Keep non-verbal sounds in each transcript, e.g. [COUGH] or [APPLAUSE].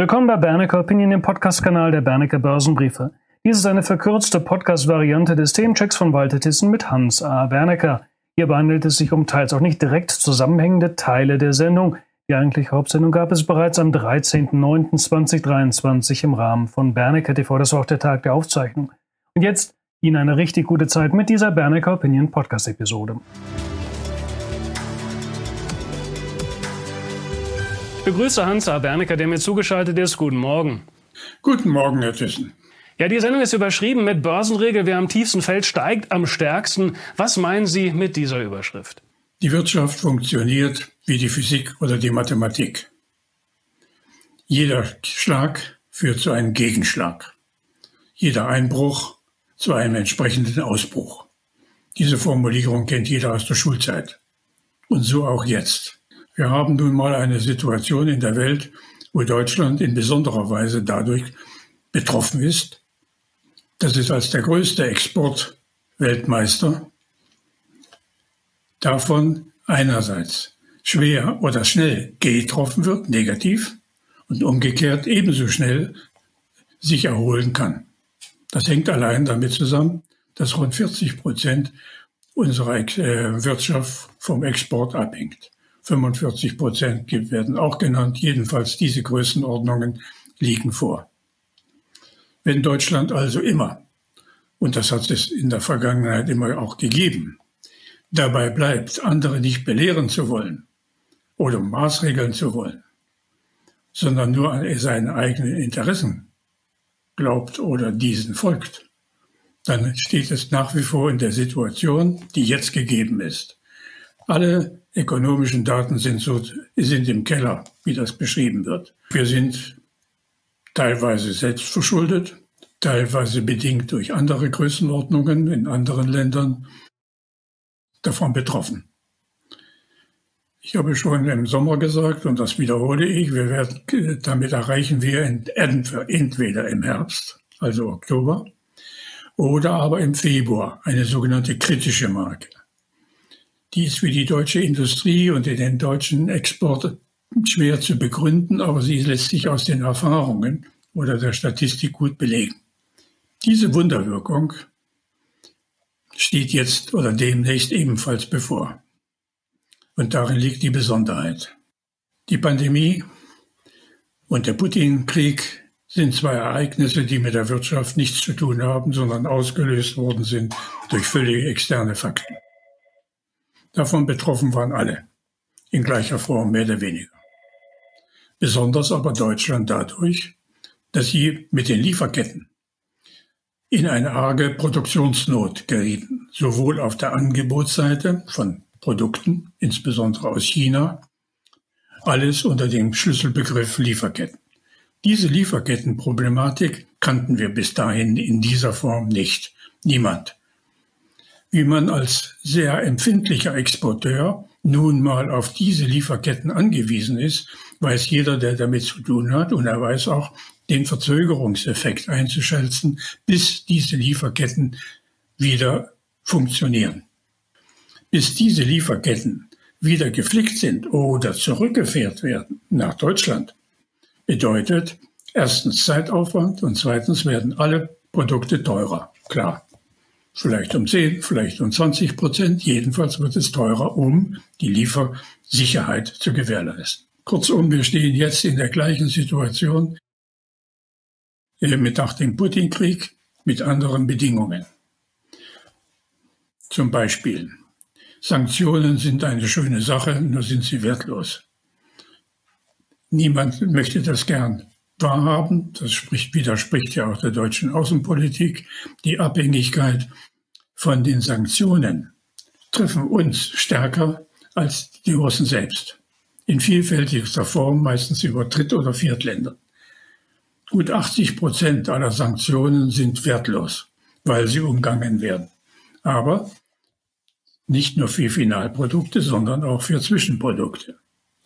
Willkommen bei Bernecker Opinion, dem Podcast-Kanal der Bernecker Börsenbriefe. Dies ist eine verkürzte Podcast-Variante des Themenchecks von Walter Tissen mit Hans A. Bernecker. Hierbei handelt es sich um teils auch nicht direkt zusammenhängende Teile der Sendung. Die eigentliche Hauptsendung gab es bereits am 13.09.2023 im Rahmen von Bernecker TV. Das war auch der Tag der Aufzeichnung. Und jetzt Ihnen eine richtig gute Zeit mit dieser Bernecker Opinion Podcast-Episode. Begrüße Hans A. Bernecker, der mir zugeschaltet ist. Guten Morgen. Guten Morgen, Herr Thyssen. Ja, die Sendung ist überschrieben mit Börsenregel, wer am tiefsten fällt, steigt am stärksten. Was meinen Sie mit dieser Überschrift? Die Wirtschaft funktioniert wie die Physik oder die Mathematik. Jeder Schlag führt zu einem Gegenschlag. Jeder Einbruch zu einem entsprechenden Ausbruch. Diese Formulierung kennt jeder aus der Schulzeit. Und so auch jetzt. Wir haben nun mal eine Situation in der Welt, wo Deutschland in besonderer Weise dadurch betroffen ist, dass es als der größte Exportweltmeister davon einerseits schwer oder schnell getroffen wird, negativ, und umgekehrt ebenso schnell sich erholen kann. Das hängt allein damit zusammen, dass rund 40 Prozent unserer äh, Wirtschaft vom Export abhängt. 45 Prozent werden auch genannt. Jedenfalls diese Größenordnungen liegen vor. Wenn Deutschland also immer, und das hat es in der Vergangenheit immer auch gegeben, dabei bleibt, andere nicht belehren zu wollen oder maßregeln zu wollen, sondern nur an seine eigenen Interessen glaubt oder diesen folgt, dann steht es nach wie vor in der Situation, die jetzt gegeben ist. Alle ökonomischen Daten sind, so, sind im Keller, wie das beschrieben wird. Wir sind teilweise selbst verschuldet, teilweise bedingt durch andere Größenordnungen in anderen Ländern davon betroffen. Ich habe schon im Sommer gesagt, und das wiederhole ich, wir werden, damit erreichen wir entweder im Herbst, also Oktober, oder aber im Februar eine sogenannte kritische Marke. Die ist für die deutsche Industrie und den deutschen Export schwer zu begründen, aber sie lässt sich aus den Erfahrungen oder der Statistik gut belegen. Diese Wunderwirkung steht jetzt oder demnächst ebenfalls bevor. Und darin liegt die Besonderheit. Die Pandemie und der Putin-Krieg sind zwei Ereignisse, die mit der Wirtschaft nichts zu tun haben, sondern ausgelöst worden sind durch völlig externe Fakten. Davon betroffen waren alle, in gleicher Form mehr oder weniger. Besonders aber Deutschland dadurch, dass sie mit den Lieferketten in eine arge Produktionsnot gerieten, sowohl auf der Angebotsseite von Produkten, insbesondere aus China, alles unter dem Schlüsselbegriff Lieferketten. Diese Lieferkettenproblematik kannten wir bis dahin in dieser Form nicht. Niemand wie man als sehr empfindlicher Exporteur nun mal auf diese Lieferketten angewiesen ist, weiß jeder, der damit zu tun hat, und er weiß auch den Verzögerungseffekt einzuschätzen, bis diese Lieferketten wieder funktionieren. Bis diese Lieferketten wieder geflickt sind oder zurückgeführt werden nach Deutschland, bedeutet erstens Zeitaufwand und zweitens werden alle Produkte teurer. Klar. Vielleicht um 10, vielleicht um 20 Prozent. Jedenfalls wird es teurer, um die Liefersicherheit zu gewährleisten. Kurzum, wir stehen jetzt in der gleichen Situation äh, mit nach dem Putin-Krieg mit anderen Bedingungen. Zum Beispiel, Sanktionen sind eine schöne Sache, nur sind sie wertlos. Niemand möchte das gern wahrhaben. Das spricht, widerspricht ja auch der deutschen Außenpolitik. Die Abhängigkeit von den Sanktionen treffen uns stärker als die Russen selbst. In vielfältigster Form, meistens über Dritt- oder Viertländer. Gut 80 Prozent aller Sanktionen sind wertlos, weil sie umgangen werden. Aber nicht nur für Finalprodukte, sondern auch für Zwischenprodukte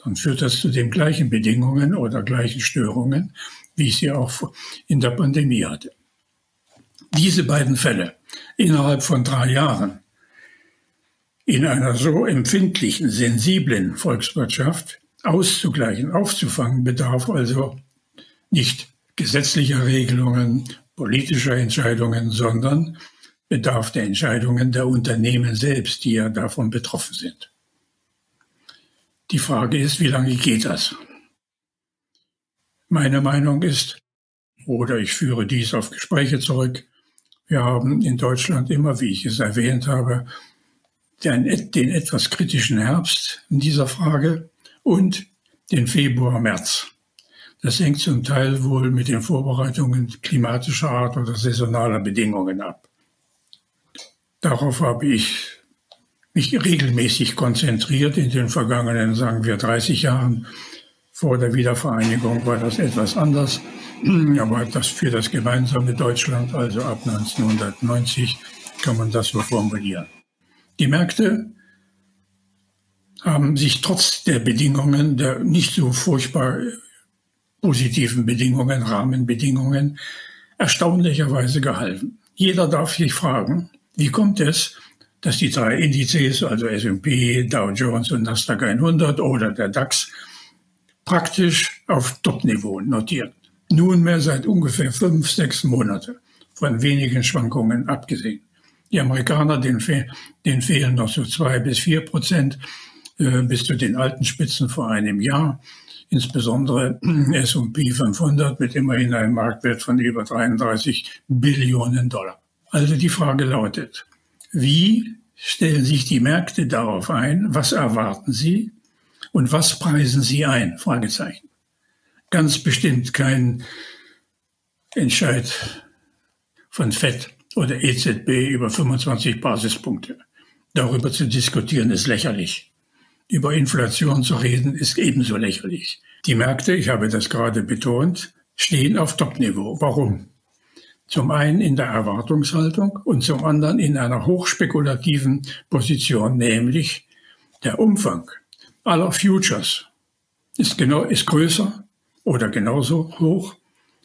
dann führt das zu den gleichen Bedingungen oder gleichen Störungen, wie ich sie auch in der Pandemie hatte. Diese beiden Fälle innerhalb von drei Jahren in einer so empfindlichen, sensiblen Volkswirtschaft auszugleichen, aufzufangen, bedarf also nicht gesetzlicher Regelungen, politischer Entscheidungen, sondern bedarf der Entscheidungen der Unternehmen selbst, die ja davon betroffen sind. Die Frage ist, wie lange geht das? Meine Meinung ist, oder ich führe dies auf Gespräche zurück, wir haben in Deutschland immer, wie ich es erwähnt habe, den, den etwas kritischen Herbst in dieser Frage und den Februar, März. Das hängt zum Teil wohl mit den Vorbereitungen klimatischer Art oder saisonaler Bedingungen ab. Darauf habe ich mich regelmäßig konzentriert in den vergangenen, sagen wir, 30 Jahren. Vor der Wiedervereinigung war das etwas anders, [CLEARS THROAT] aber das für das gemeinsame Deutschland, also ab 1990, kann man das so formulieren. Die Märkte haben sich trotz der Bedingungen, der nicht so furchtbar positiven Bedingungen, Rahmenbedingungen, erstaunlicherweise gehalten. Jeder darf sich fragen, wie kommt es, dass die drei Indizes, also S&P, Dow Jones und Nasdaq 100 oder der DAX, praktisch auf Top-Niveau notieren. Nunmehr seit ungefähr fünf, sechs Monaten, von wenigen Schwankungen abgesehen. Die Amerikaner, denen, fe denen fehlen noch so zwei bis vier Prozent äh, bis zu den alten Spitzen vor einem Jahr. Insbesondere S&P 500 mit immerhin einem Marktwert von über 33 Billionen Dollar. Also die Frage lautet, wie stellen sich die Märkte darauf ein? Was erwarten sie? Und was preisen sie ein? Fragezeichen. Ganz bestimmt kein Entscheid von FED oder EZB über 25 Basispunkte. Darüber zu diskutieren ist lächerlich. Über Inflation zu reden ist ebenso lächerlich. Die Märkte, ich habe das gerade betont, stehen auf Topniveau. Warum? Zum einen in der Erwartungshaltung und zum anderen in einer hochspekulativen Position, nämlich der Umfang aller Futures ist, genau, ist größer oder genauso hoch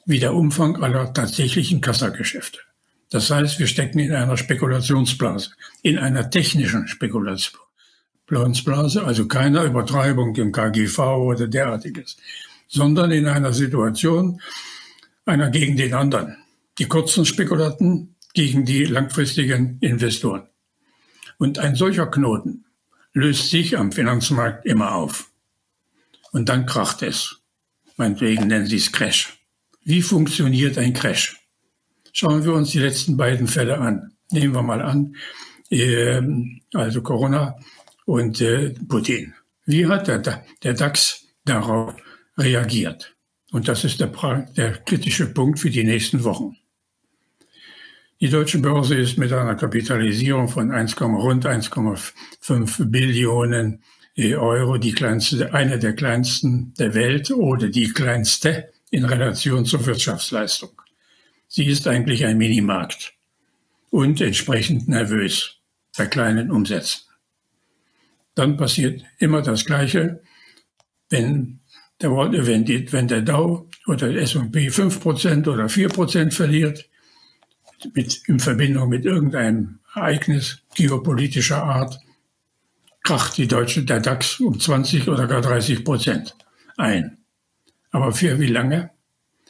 wie der Umfang aller tatsächlichen Kassageschäfte. Das heißt, wir stecken in einer Spekulationsblase, in einer technischen Spekulationsblase, also keiner Übertreibung im KGV oder derartiges, sondern in einer Situation einer gegen den anderen die kurzen Spekulanten gegen die langfristigen Investoren. Und ein solcher Knoten löst sich am Finanzmarkt immer auf. Und dann kracht es. Meinetwegen nennen Sie es Crash. Wie funktioniert ein Crash? Schauen wir uns die letzten beiden Fälle an. Nehmen wir mal an, äh, also Corona und äh, Putin. Wie hat der, der DAX darauf reagiert? Und das ist der, der kritische Punkt für die nächsten Wochen. Die deutsche Börse ist mit einer Kapitalisierung von 1, rund 1,5 Billionen Euro die kleinste, eine der kleinsten der Welt oder die kleinste in Relation zur Wirtschaftsleistung. Sie ist eigentlich ein Minimarkt und entsprechend nervös bei kleinen Umsätzen. Dann passiert immer das Gleiche, wenn der, wenn, die, wenn der Dow oder der S&P 5% oder 4% verliert, mit, in Verbindung mit irgendeinem Ereignis geopolitischer Art kracht die deutsche, der DAX um 20 oder gar 30 Prozent ein. Aber für wie lange?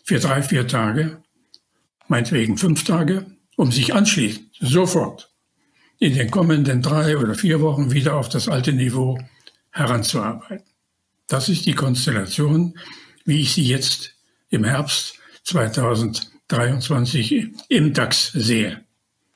Für drei, vier Tage, meinetwegen fünf Tage, um sich anschließend sofort in den kommenden drei oder vier Wochen wieder auf das alte Niveau heranzuarbeiten. Das ist die Konstellation, wie ich sie jetzt im Herbst 2000 23 im DAX sehe.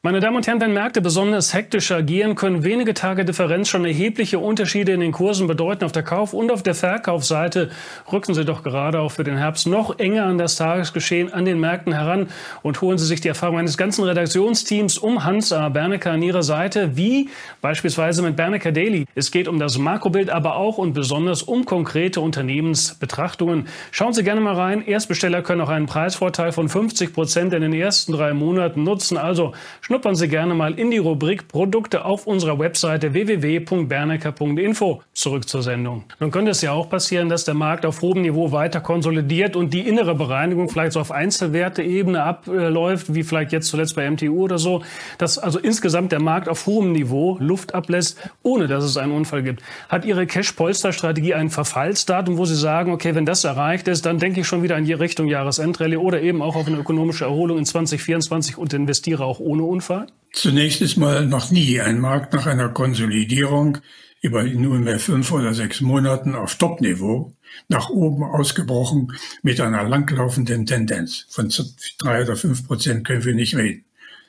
Meine Damen und Herren, wenn Märkte besonders hektisch agieren, können wenige Tage Differenz schon erhebliche Unterschiede in den Kursen bedeuten. Auf der Kauf- und auf der Verkaufsseite rücken Sie doch gerade auch für den Herbst noch enger an das Tagesgeschehen an den Märkten heran und holen Sie sich die Erfahrung eines ganzen Redaktionsteams um Hans A. Bernecker an Ihrer Seite, wie beispielsweise mit Bernecker Daily. Es geht um das Makrobild, aber auch und besonders um konkrete Unternehmensbetrachtungen. Schauen Sie gerne mal rein. Erstbesteller können auch einen Preisvorteil von 50 Prozent in den ersten drei Monaten nutzen. Also schnuppern Sie gerne mal in die Rubrik Produkte auf unserer Webseite www.bernecker.info. Zurück zur Sendung. Nun könnte es ja auch passieren, dass der Markt auf hohem Niveau weiter konsolidiert und die innere Bereinigung vielleicht so auf Einzelwerteebene abläuft, wie vielleicht jetzt zuletzt bei MTU oder so, dass also insgesamt der Markt auf hohem Niveau Luft ablässt, ohne dass es einen Unfall gibt. Hat Ihre Cash-Polster-Strategie ein Verfallsdatum, wo Sie sagen, okay, wenn das erreicht ist, dann denke ich schon wieder in die Richtung Jahresendrallye oder eben auch auf eine ökonomische Erholung in 2024 und investiere auch ohne Unfall? Zunächst ist mal noch nie ein Markt nach einer Konsolidierung über nunmehr fünf oder sechs Monaten auf Topniveau nach oben ausgebrochen mit einer langlaufenden Tendenz. Von drei oder fünf Prozent können wir nicht reden.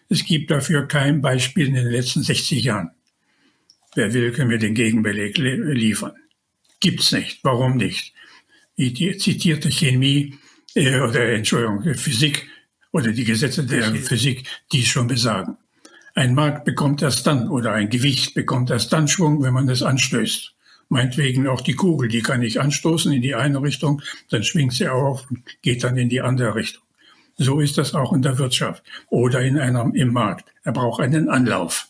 Es gibt dafür kein Beispiel in den letzten 60 Jahren. Wer will, können wir den Gegenbeleg liefern. Gibt's nicht. Warum nicht? Die zitierte Chemie äh, oder Entschuldigung, Physik oder die Gesetze der Physik, die es schon besagen. Ein Markt bekommt erst dann oder ein Gewicht bekommt erst dann Schwung, wenn man es anstößt. Meinetwegen auch die Kugel, die kann ich anstoßen in die eine Richtung, dann schwingt sie auf und geht dann in die andere Richtung. So ist das auch in der Wirtschaft oder in einem, im Markt. Er braucht einen Anlauf.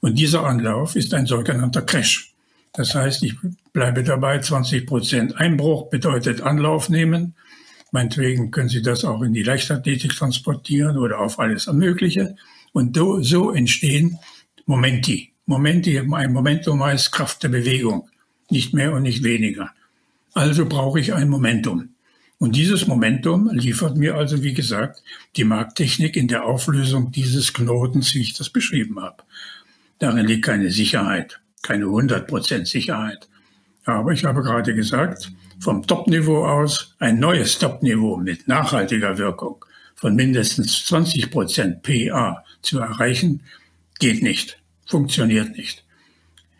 Und dieser Anlauf ist ein sogenannter Crash. Das heißt, ich bleibe dabei, 20 Prozent Einbruch bedeutet Anlauf nehmen. Meinetwegen können Sie das auch in die Leichtathletik transportieren oder auf alles Mögliche. Und so entstehen Momenti. Momenti, ein Momentum heißt Kraft der Bewegung. Nicht mehr und nicht weniger. Also brauche ich ein Momentum. Und dieses Momentum liefert mir also, wie gesagt, die Markttechnik in der Auflösung dieses Knotens, wie ich das beschrieben habe. Darin liegt keine Sicherheit, keine 100% Sicherheit. Aber ich habe gerade gesagt, vom Topniveau aus ein neues Topniveau mit nachhaltiger Wirkung von mindestens 20% PA zu erreichen, geht nicht, funktioniert nicht.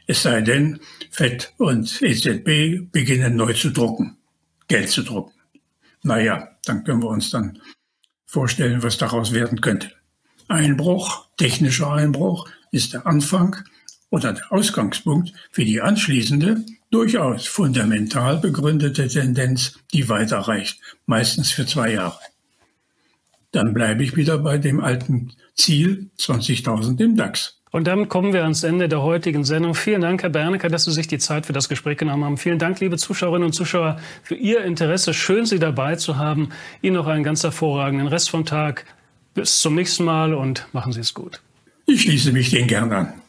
Es sei denn, FED und EZB beginnen neu zu drucken, Geld zu drucken. Naja, dann können wir uns dann vorstellen, was daraus werden könnte. Einbruch, technischer Einbruch, ist der Anfang oder der Ausgangspunkt für die anschließende, durchaus fundamental begründete Tendenz, die weiterreicht, meistens für zwei Jahre. Dann bleibe ich wieder bei dem alten Ziel 20.000 im DAX. Und damit kommen wir ans Ende der heutigen Sendung. Vielen Dank, Herr Bernecker, dass Sie sich die Zeit für das Gespräch genommen haben. Vielen Dank, liebe Zuschauerinnen und Zuschauer, für Ihr Interesse. Schön, Sie dabei zu haben. Ihnen noch einen ganz hervorragenden Rest vom Tag. Bis zum nächsten Mal und machen Sie es gut. Ich schließe mich den gern an.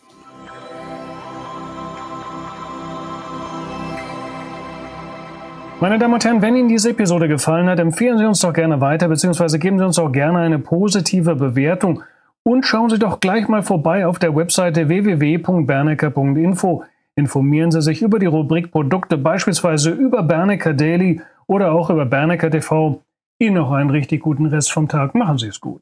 Meine Damen und Herren, wenn Ihnen diese Episode gefallen hat, empfehlen Sie uns doch gerne weiter, beziehungsweise geben Sie uns auch gerne eine positive Bewertung. Und schauen Sie doch gleich mal vorbei auf der Webseite www.bernecker.info. Informieren Sie sich über die Rubrik Produkte, beispielsweise über Bernecker Daily oder auch über Bernecker TV. Ihnen noch einen richtig guten Rest vom Tag. Machen Sie es gut.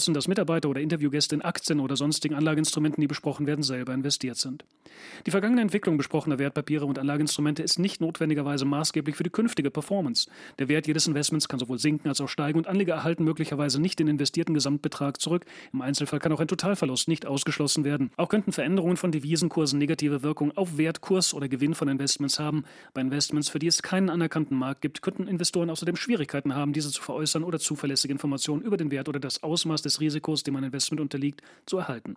ausgeschlossen, dass Mitarbeiter oder Interviewgäste in Aktien oder sonstigen Anlageinstrumenten, die besprochen werden, selber investiert sind. Die vergangene Entwicklung besprochener Wertpapiere und Anlageinstrumente ist nicht notwendigerweise maßgeblich für die künftige Performance. Der Wert jedes Investments kann sowohl sinken als auch steigen und Anleger erhalten möglicherweise nicht den investierten Gesamtbetrag zurück. Im Einzelfall kann auch ein Totalverlust nicht ausgeschlossen werden. Auch könnten Veränderungen von Devisenkursen negative Wirkung auf Wert, Kurs oder Gewinn von Investments haben. Bei Investments, für die es keinen anerkannten Markt gibt, könnten Investoren außerdem Schwierigkeiten haben, diese zu veräußern oder zuverlässige Informationen über den Wert oder das Ausmaß des Risikos, dem ein Investment unterliegt, zu erhalten.